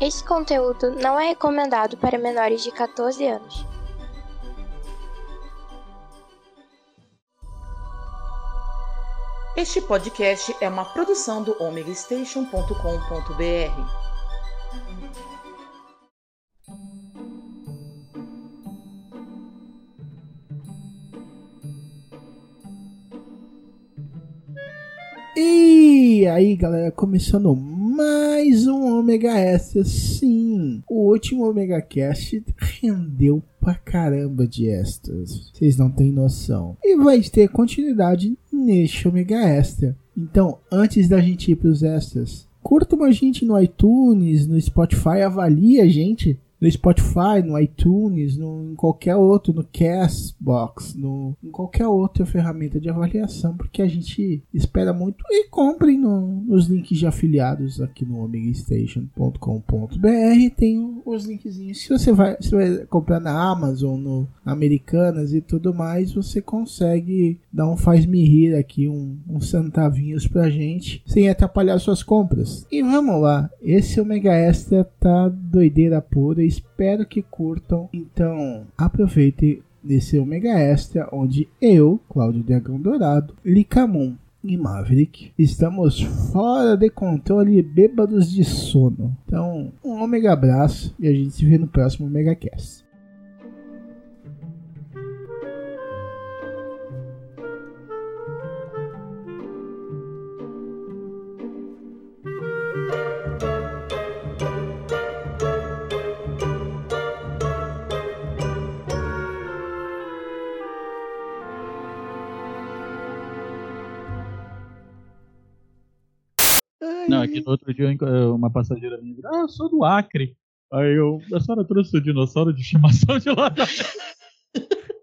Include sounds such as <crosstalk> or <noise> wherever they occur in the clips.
Este conteúdo não é recomendado para menores de 14 anos. Este podcast é uma produção do omegastation.com.br. E aí, galera, começando mais um Omega Extra. Sim, o último Omega Cast rendeu pra caramba de extras. Vocês não têm noção. E vai ter continuidade neste Omega Extra. Então, antes da gente ir pros extras, curtam a gente no iTunes, no Spotify, avalie a gente no Spotify, no iTunes, no, em qualquer outro, no Castbox, no, em qualquer outra ferramenta de avaliação, porque a gente espera muito. E comprem no, nos links de afiliados aqui no omegastation.com.br tem os linkzinhos. Se você vai, se vai comprar na Amazon, no Americanas e tudo mais, você consegue dar um faz-me rir aqui, um, uns centavinhos pra gente, sem atrapalhar suas compras. E vamos lá, esse Omega Extra tá doideira pura espero que curtam. Então, aproveitem desse Omega Extra, onde eu, Cláudio Dragão Dourado, Licamon e Maverick estamos fora de controle bêbados de sono. Então, um Omega abraço e a gente se vê no próximo Omega Cast. Outro dia uma passageira minha disse, ah, eu sou do Acre. Aí eu, a senhora trouxe o dinossauro de estimação de lá da... <laughs>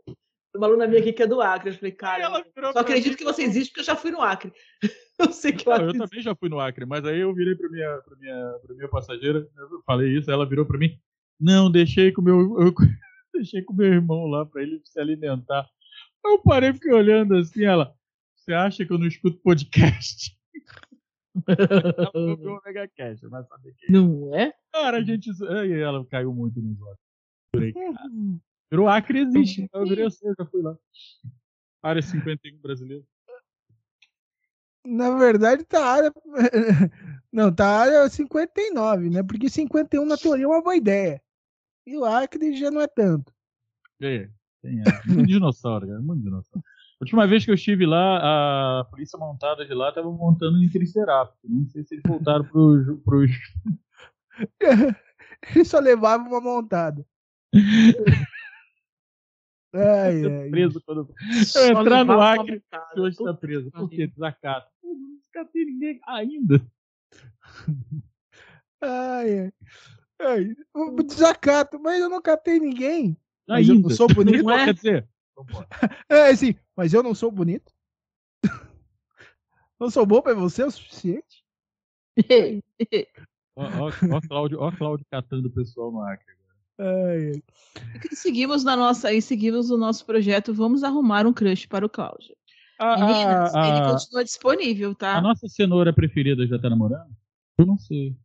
Uma aluna minha aqui que é do Acre. Eu falei, cara, só acredito que você existe porque eu já fui no Acre. <laughs> Eu sei que Não, eu também já fui no Acre, mas aí eu virei pra minha, pra minha, pra minha passageira, eu falei isso, ela virou pra mim, não, deixei com meu, eu, <laughs> deixei com meu irmão lá pra ele se alimentar. Eu parei, fiquei olhando assim, ela, você acha que eu não escuto podcast? Ela o Mega Cash, vai saber quem. Não é? Cara, a gente. Aí ela caiu muito nos olhos. Falei, cara, Virou Acre existe. Eu virei assim, eu já fui lá. Área 51 brasileira. Na verdade, tá a área. <laughs> Não, tá a área 59, né? Porque 51 na teoria é uma boa ideia. E o Acre já não é tanto. É, tem é. Muito dinossauro, cara. Muito dinossauro. A última vez que eu estive lá, a polícia montada de lá estava montando em Triceratops. Não sei se eles voltaram pros. pros... <laughs> Eles só levavam uma montada. <laughs> Ai, ai. preso quando. Eu entrar no Acre, hoje está preso. Por quê? Desacato. Pô, não descatei ninguém ainda. Ai, ai. ai. Desacato, mas eu não catei ninguém. Mas ainda. eu não sou bonito. Não, quer dizer, <laughs> É assim, mas eu não sou bonito. <laughs> Não sou bom pra você o suficiente? <laughs> ó, ó, ó, Cláudio, ó Cláudio catando o pessoal no Acre. Ai. E seguimos na nossa, e seguimos o nosso projeto Vamos arrumar um crush para o Cláudio. A, Meninas, a- ele a- continua disponível, tá? a nossa cenoura preferida já tá namorando? Eu não sei.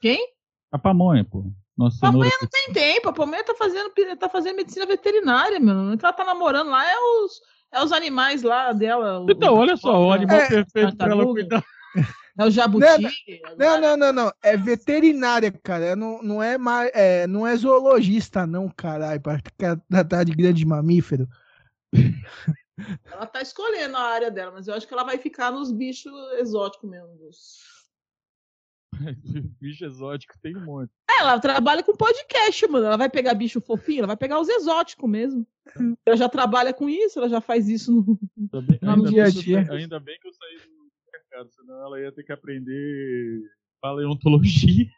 Quem? A pamonha, pô. Nossa Pamonha não tem tempo, a Pamonha tá fazendo, tá fazendo medicina veterinária, meu. O que ela tá namorando lá é os, é os animais lá dela. Então, o- olha só, o animal É, perfeito pra ela cuidar. <laughs> É o jabuti. Não, não, não, não. É veterinária, cara. Não, não, é, mais, é, não é zoologista, não, caralho. Pra ficar- tratar de grande mamífero. Ela tá escolhendo a área dela, mas eu acho que ela vai ficar nos bichos exóticos mesmo. <laughs> Bicho exótico tem um monte. É, ela trabalha com podcast, mano. Ela vai pegar bicho fofinho, ela vai pegar os exóticos mesmo. Ela já trabalha com isso, ela já faz isso no. Bem, No dia a dia. ainda bem que eu saí do mercado, senão ela ia ter que aprender paleontologia. <laughs>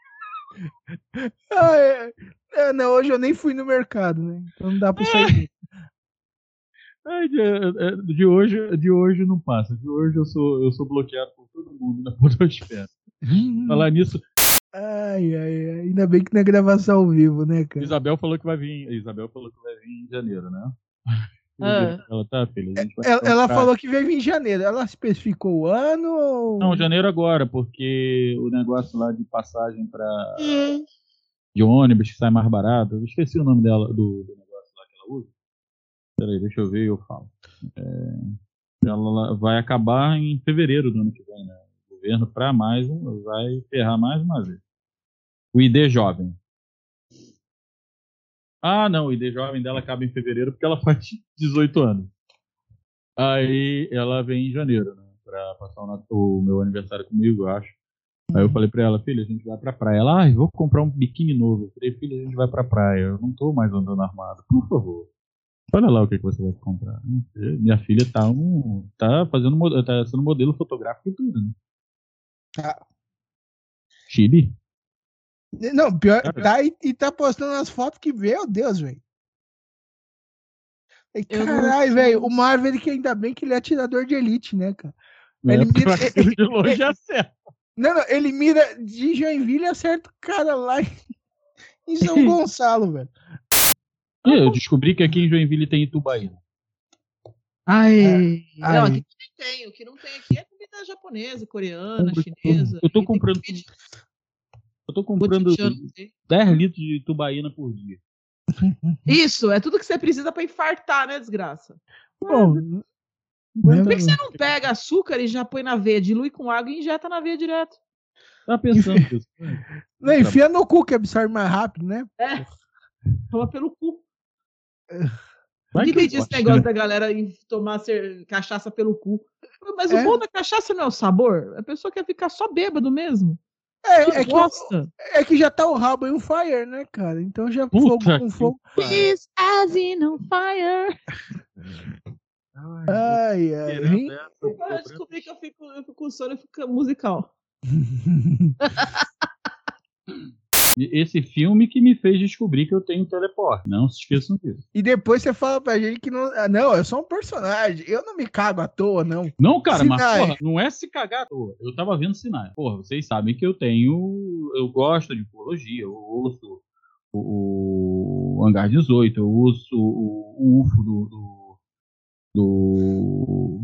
Ah, é, é, não, hoje eu nem fui no mercado, né? Então não dá pra sair. <laughs> Ai, de, é, de hoje, de hoje não passa. De hoje eu sou, eu sou bloqueado por todo mundo na podosfera. Falar nisso, Ai, ai, ai. Ainda bem que não é gravação ao vivo, né, cara? Isabel falou que vai vir. Isabel falou que vai vir em janeiro, né? <laughs> Ah. Ela tá, filha. A gente vai Ela, ela falou que veio em janeiro. Ela especificou o ano ou. Não, janeiro agora, porque o negócio lá de passagem pra, de ônibus que sai mais barato. Eu esqueci o nome dela, do, do negócio lá que ela usa. Peraí, deixa eu ver e eu falo. É, ela vai acabar em fevereiro do ano que governo, para mais um, vai ferrar mais uma vez. O ID Jovem. Ah, não, o ID Jovem dela acaba em fevereiro porque ela <laughs> faz 18 anos. Aí ela vem em janeiro, né? Pra passar o, o meu aniversário comigo, eu acho. Aí eu falei pra ela, filha, a gente vai pra praia. Ela, ah, vou comprar um biquíni novo. Eu falei, filha, a gente vai pra praia. Eu não tô mais andando armado. Por favor. Olha lá o que, que você vai comprar. Minha filha tá, um, tá fazendo tá sendo modelo fotográfico e tudo, né? Tá. Chile? Não, pior, tá e, e tá postando as fotos que, meu Deus, velho. Caralho, velho, o Marvel que ainda bem que ele é atirador de elite, né, cara? É, ele mira, <laughs> de longe <laughs> acerta. Não, não, ele mira de Joinville e acerta o cara lá em <laughs> São Gonçalo, velho. Eu descobri que aqui em Joinville tem Itubaína. Ai, é, não, aqui também tem. O que não tem aqui é comida japonesa, coreana, chinesa. Eu tô comprando. Eu tô comprando 10 litros de tubaína por dia. <laughs> Isso, é tudo que você precisa para infartar, né, desgraça? Bom, por que, que, você não pega açúcar e já põe na veia, dilui com água e injeta na veia direto? Tá pensando <laughs> isso. Não, enfia no cu que absorve mais rápido, né? É. Toma pelo cu. Vai entendi esse negócio né? da galera tomar ser, cachaça pelo cu. Mas é. o bom da cachaça não é o sabor. A pessoa quer ficar só bêbado mesmo. É, é que, é que já tá o rabo em um fire, né, cara? Então já Puta fogo com fogo. This as in on fire. Ai, ai. Eu descobri que eu fico, eu fico com sono e fico musical. <laughs> <laughs> Esse filme que me fez descobrir que eu tenho teleporte. Não se esqueçam disso. E depois você fala pra gente que não. Ah, não, eu sou um personagem. Eu não me cago à toa, não. Não, cara, mas porra, não é se cagar à toa. Eu tava vendo sinais. Porra, vocês sabem que eu tenho. Eu gosto de ufologia. Eu ouço o, o Hangar 18, eu uso o, o UFO do, do, do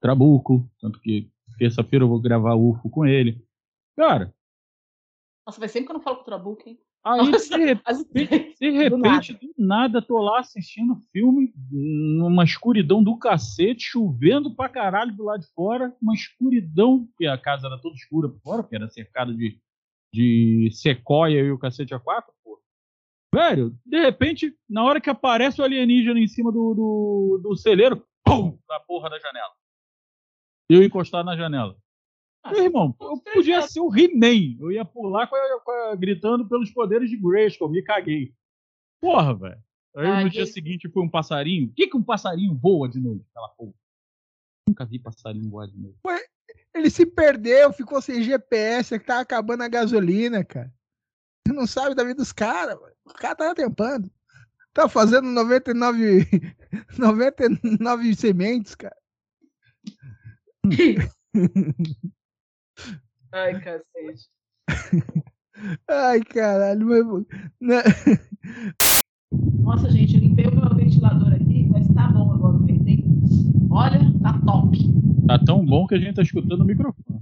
Trabuco. Tanto que terça-feira eu vou gravar UFO com ele. Cara, nossa, vai sempre que eu não falo com o Trabuco, hein? Aí, Nossa, de repente, de repente do, nada. do nada, tô lá assistindo filme numa escuridão do cacete, chovendo pra caralho do lado de fora, uma escuridão, porque a casa era toda escura por fora, porque era cercada de, de sequoia e o cacete a quatro, pô. Velho, de repente, na hora que aparece o alienígena em cima do, do, do celeiro, pum, na porra da janela. Eu encostar na janela. Meu irmão, eu podia ser o He-Man. Eu ia pular com a, com a, gritando pelos poderes de Grayskull. Me caguei. Porra, velho. Aí Ai, no dia que... seguinte foi um passarinho. O que, que um passarinho voa de noite? Aquela porra. Nunca vi passarinho voar de noite. Ué, ele se perdeu, ficou sem GPS, é que tá acabando a gasolina, cara. Você não sabe da vida dos caras. O cara tá tempando. Tá fazendo 99, 99 <laughs> sementes, cara. <laughs> Ai, cacete. <laughs> Ai, caralho. Mas... Né? <laughs> Nossa, gente, eu limpei o meu ventilador aqui, mas tá bom agora o vento, Olha, tá top. Tá tão bom que a gente tá escutando o microfone.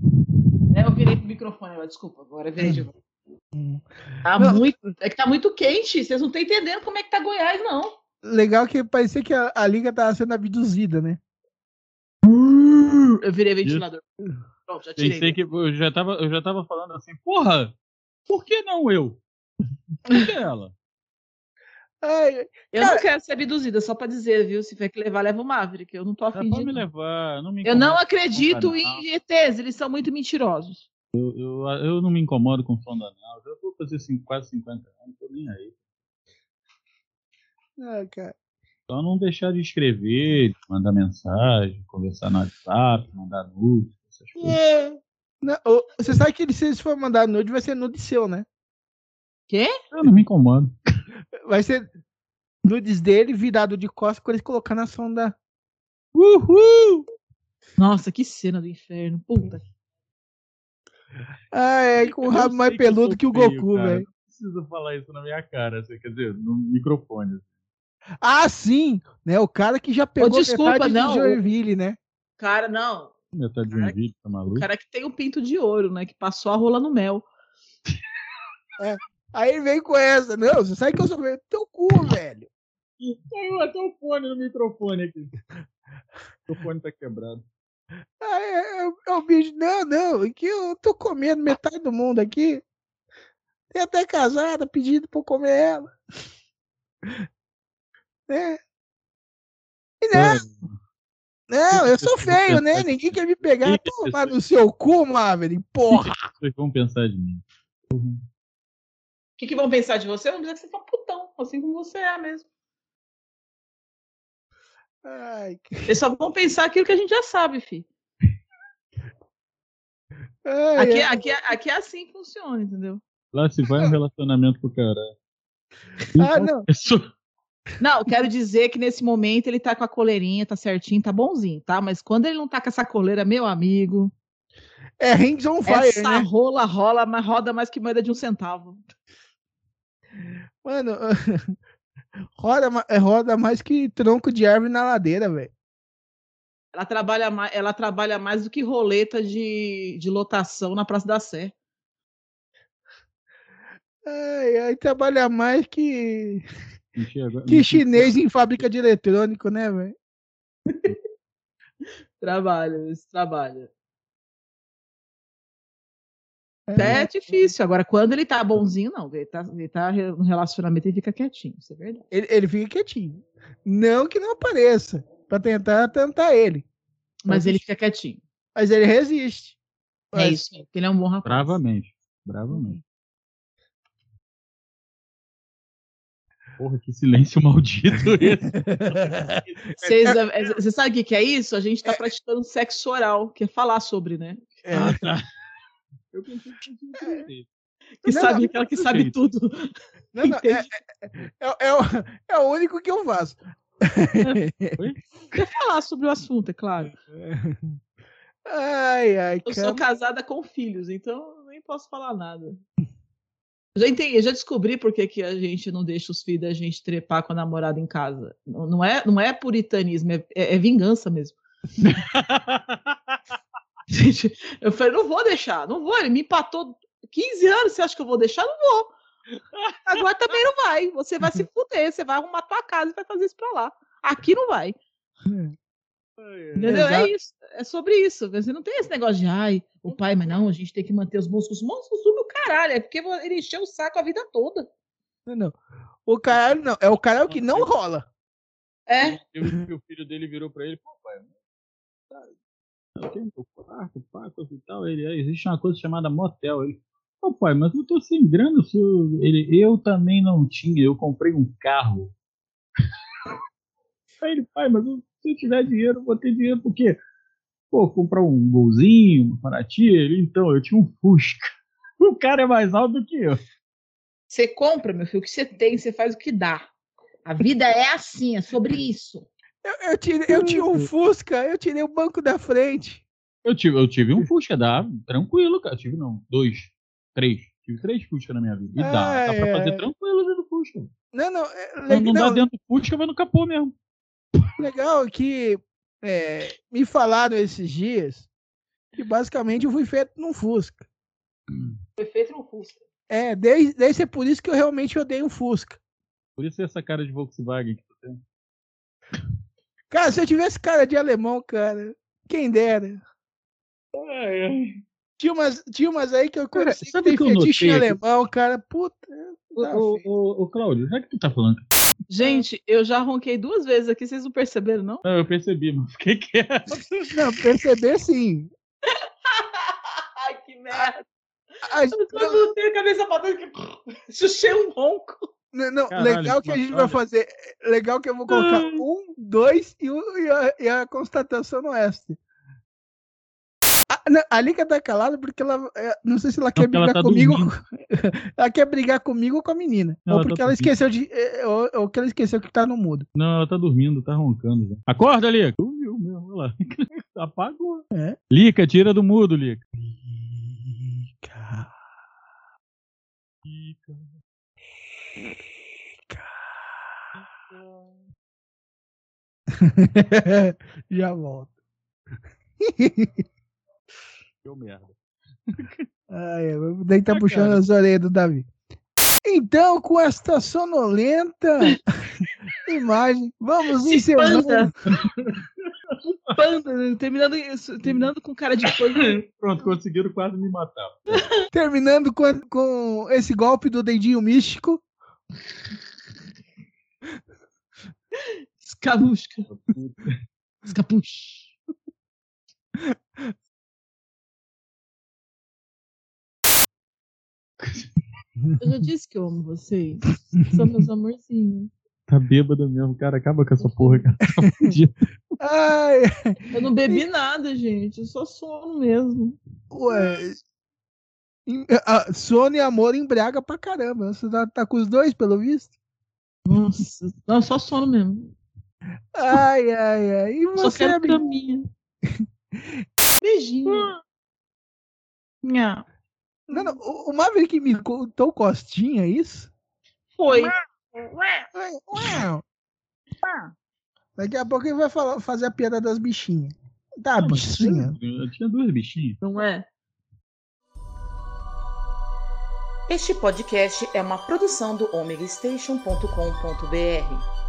É, eu virei pro microfone agora, desculpa, agora virei de novo. Tá não. muito. É que tá muito quente. Vocês não estão entendendo como é que tá Goiás, não. Legal que parecia que a, a liga tava sendo abduzida, né? Eu virei ventilador. Isso. Pronto, já tirei. Pensei que eu já, tava, eu já tava falando assim, porra, por que não eu? Por que ela? Ai, eu cara... não quero ser abduzida, só pra dizer, viu? Se tiver que levar, leva o Maverick. Eu não tô afim de. me levar, não me Eu não acredito em ETs, eles são muito mentirosos. Eu, eu, eu não me incomodo com sonda anal. Já vou fazer assim, quase 50 anos, não tô nem aí. Ah, cara. Só não deixar de escrever, mandar mensagem, conversar no WhatsApp, mandar nude essas coisas. É. Não, você sabe que ele, se eles for mandar nude, vai ser nude seu, né? Quê? Eu não me incomodo. <laughs> Vai ser nudes dele virado de costas quando ele colocar na sonda. Uhul! Nossa, que cena do inferno. Puta. Ah, é, com o rabo mais peludo que, que o Goku, velho. Não precisa falar isso na minha cara, assim, quer dizer, no microfone. Ah, sim! Né, o cara que já pegou oh, desculpa, não, de Joinville, né? Cara, não. Metade de um vídeo, tá maluco? O cara que tem o pinto de ouro, né? Que passou a rola no mel. É. Aí ele vem com essa. Não, você sabe que eu sou velho. Teu cu, velho. Caiu até o fone no microfone aqui. O fone tá quebrado. Aí é, é o bicho, não, não, aqui eu tô comendo metade do mundo aqui. Tem até casada pedindo pra eu comer ela. <laughs> Né? E não, não, eu sou feio, né? Ninguém quer me pegar. <laughs> Toma no seu cu, Maverick, porra. <laughs> O que vocês vão pensar de mim? O que, que vão pensar de você? Vão dizer que você é um putão, assim como você é mesmo. Ai, que... Eles só vão pensar aquilo que a gente já sabe, fi. Ai, Aqui, ai. aqui, aqui é assim que funciona, entendeu? Lá se vai um <laughs> relacionamento com o cara. Ah, não. Isso- Não, quero dizer que nesse momento ele tá com a coleirinha, tá certinho, tá bonzinho, tá? Mas quando ele não tá com essa coleira, meu amigo, É Rings on Fire, essa né? rola rola, mas roda mais que moeda de um centavo. Mano, <laughs> roda, é, roda mais que tronco de árvore na ladeira, velho. Ela trabalha mais, ela trabalha mais do que roleta de, de lotação na Praça da Sé. Ai, ai, trabalha mais que, que chinês em fábrica de eletrônico, né, velho? <laughs> Trabalha, esse trabalha. É difícil. Agora, quando ele tá bonzinho, não. Ele tá, ele tá no relacionamento e fica quietinho. Isso é verdade. Ele, ele fica quietinho. Não que não apareça, pra tentar tentar ele. Mas Mas ele isso- fica quietinho. Mas ele resiste. É Mas- isso. Porque ele é um bom rapaz. Bravamente. Bravamente. Porra, que silêncio maldito <laughs> esse. Vocês- é, Você sabe o que que é isso? A gente tá praticando sexo oral, que é falar sobre, né? É. Ah, tá. Eu pensei que diferente. Que Não, sabe aquela que sabe tudo. Não, não, é, é- é- é o, é o único que eu faço. Quer falar sobre o assunto, é claro. Ai, ai, Eu sou cara. casada com filhos, então nem posso falar nada. Já entendi, já descobri por que, que a gente não deixa os filhos da gente trepar com a namorada em casa. Não, não é, não é puritanismo, é, é- é vingança mesmo. <laughs> Gente, eu falei, não vou deixar, não vou. Ele me empatou 15 anos, você acha que eu vou deixar? Não vou. Agora também não vai. Você vai se fuder, você vai arrumar tua casa e vai fazer isso pra lá. Aqui não vai. Entendeu? É isso. É sobre isso. Você não tem esse negócio de, ai, o pai, mas não, a gente tem que manter os bons costumes. Bons costumes, o caralho. É porque ele encheu o saco a vida toda. Não, não. O caralho não. É o caralho que não rola. É. O filho dele virou pra ele, pô, pai, tá, tá tem teu quarto, coisa e tal. Ele, "É, existe uma coisa chamada motel. Ele, pô, pai, mas eu tô sem grana. Se eu... Ele, eu também não tinha, eu comprei um carro. <laughs> Aí ele, pai, mas eu- se eu tiver dinheiro, eu vou ter dinheiro por quê? Pô, comprar um golzinho, uma Paraty. Então, eu tinha um Fusca. <laughs> O cara é mais alto do que eu. Você compra, meu filho, o que você tem, você faz o que dá. A vida é assim, é sobre isso. Eu, eu, tirei, eu tinha um Fusca, eu tirei o banco da frente. Eu tive, eu tive um Fusca, dá tranquilo, cara. Tive não, dois, três. Tive três Fusca na minha vida. E dá, dá Ai, pra fazer tranquilo dentro do Fusca. Não, não. É, Não, le- não dá não, dentro do Fusca, vai no capô mesmo. Legal que é, me falaram esses dias que basicamente eu fui feito num Fusca. Foi feito no Fusca. É, desde, desde é por isso que eu realmente odeio um Fusca. Por isso essa cara de Volkswagen que tu tem. Cara, se eu tivesse cara de alemão, cara, quem dera. Tinha umas, tinha umas aí que eu Cara, conheci que sabe tem o que eu notei alemão, cara. Puta. Feio. ô, ô, Cláudio, já que tu tá falando. Gente, eu já ronquei duas vezes aqui, vocês não perceberam, não? Não, eu percebi, mas fiquei quieto. <laughs> Não, perceber sim. <laughs> Ai, que merda. A- Eu não tenho a cabeça batendo que <laughs> chuchei um ronco. Não, não, Caralho, legal que a gente vai olha. fazer. Legal que eu vou colocar Ai. um, dois e, o- e a, e a constatação no extra. A, não, Liga tá calada porque ela. é, Não sei se ela quer porque ela brigar tá comigo. <laughs> ela quer brigar comigo ou com a menina. Ela ou tá porque ela dormindo. esqueceu de. é, Ou, ou que ela esqueceu que tá no mudo. Não, ela tá dormindo, tá roncando já. Acorda, Lica. Dormiu mesmo, olha lá. <laughs> Apagou. É. Lica, tira do mudo, Lica. Lica. <laughs> Já volto. Deu merda. Ai, daí tá Ah, puxando cara. as orelhas do Davi. Então, com esta sonolenta <laughs> imagem, vamos Se encerrando. panda. Panda, terminando, isso- terminando com cara de panda. Pronto, conseguiram quase me matar. Terminando com, com esse golpe do dedinho místico. Escabusca. Escapuche. Eu já disse que eu amo vocês. São meus amorzinhos. Tá bêbado mesmo, cara. Acaba com essa porra, cara. Tá. Ai, Eu não bebi nada, gente. Eu só sono mesmo. ué. Ah, Sono e amor embriaga pra caramba. Você tá, tá com os dois, pelo visto? Nossa. Não, só sono mesmo. Ai, ai, ai. E Só você, quero amigo? caminha. Beijinho. Nha. Não, não, o, o Maverick me contou costinha, é isso? Foi. Daqui a pouco ele vai falar, fazer a piada das bichinhas. Tá, Não, bichinha. Eu tinha duas bichinhas. Não é? Este podcast é uma produção do omegastation.com.br.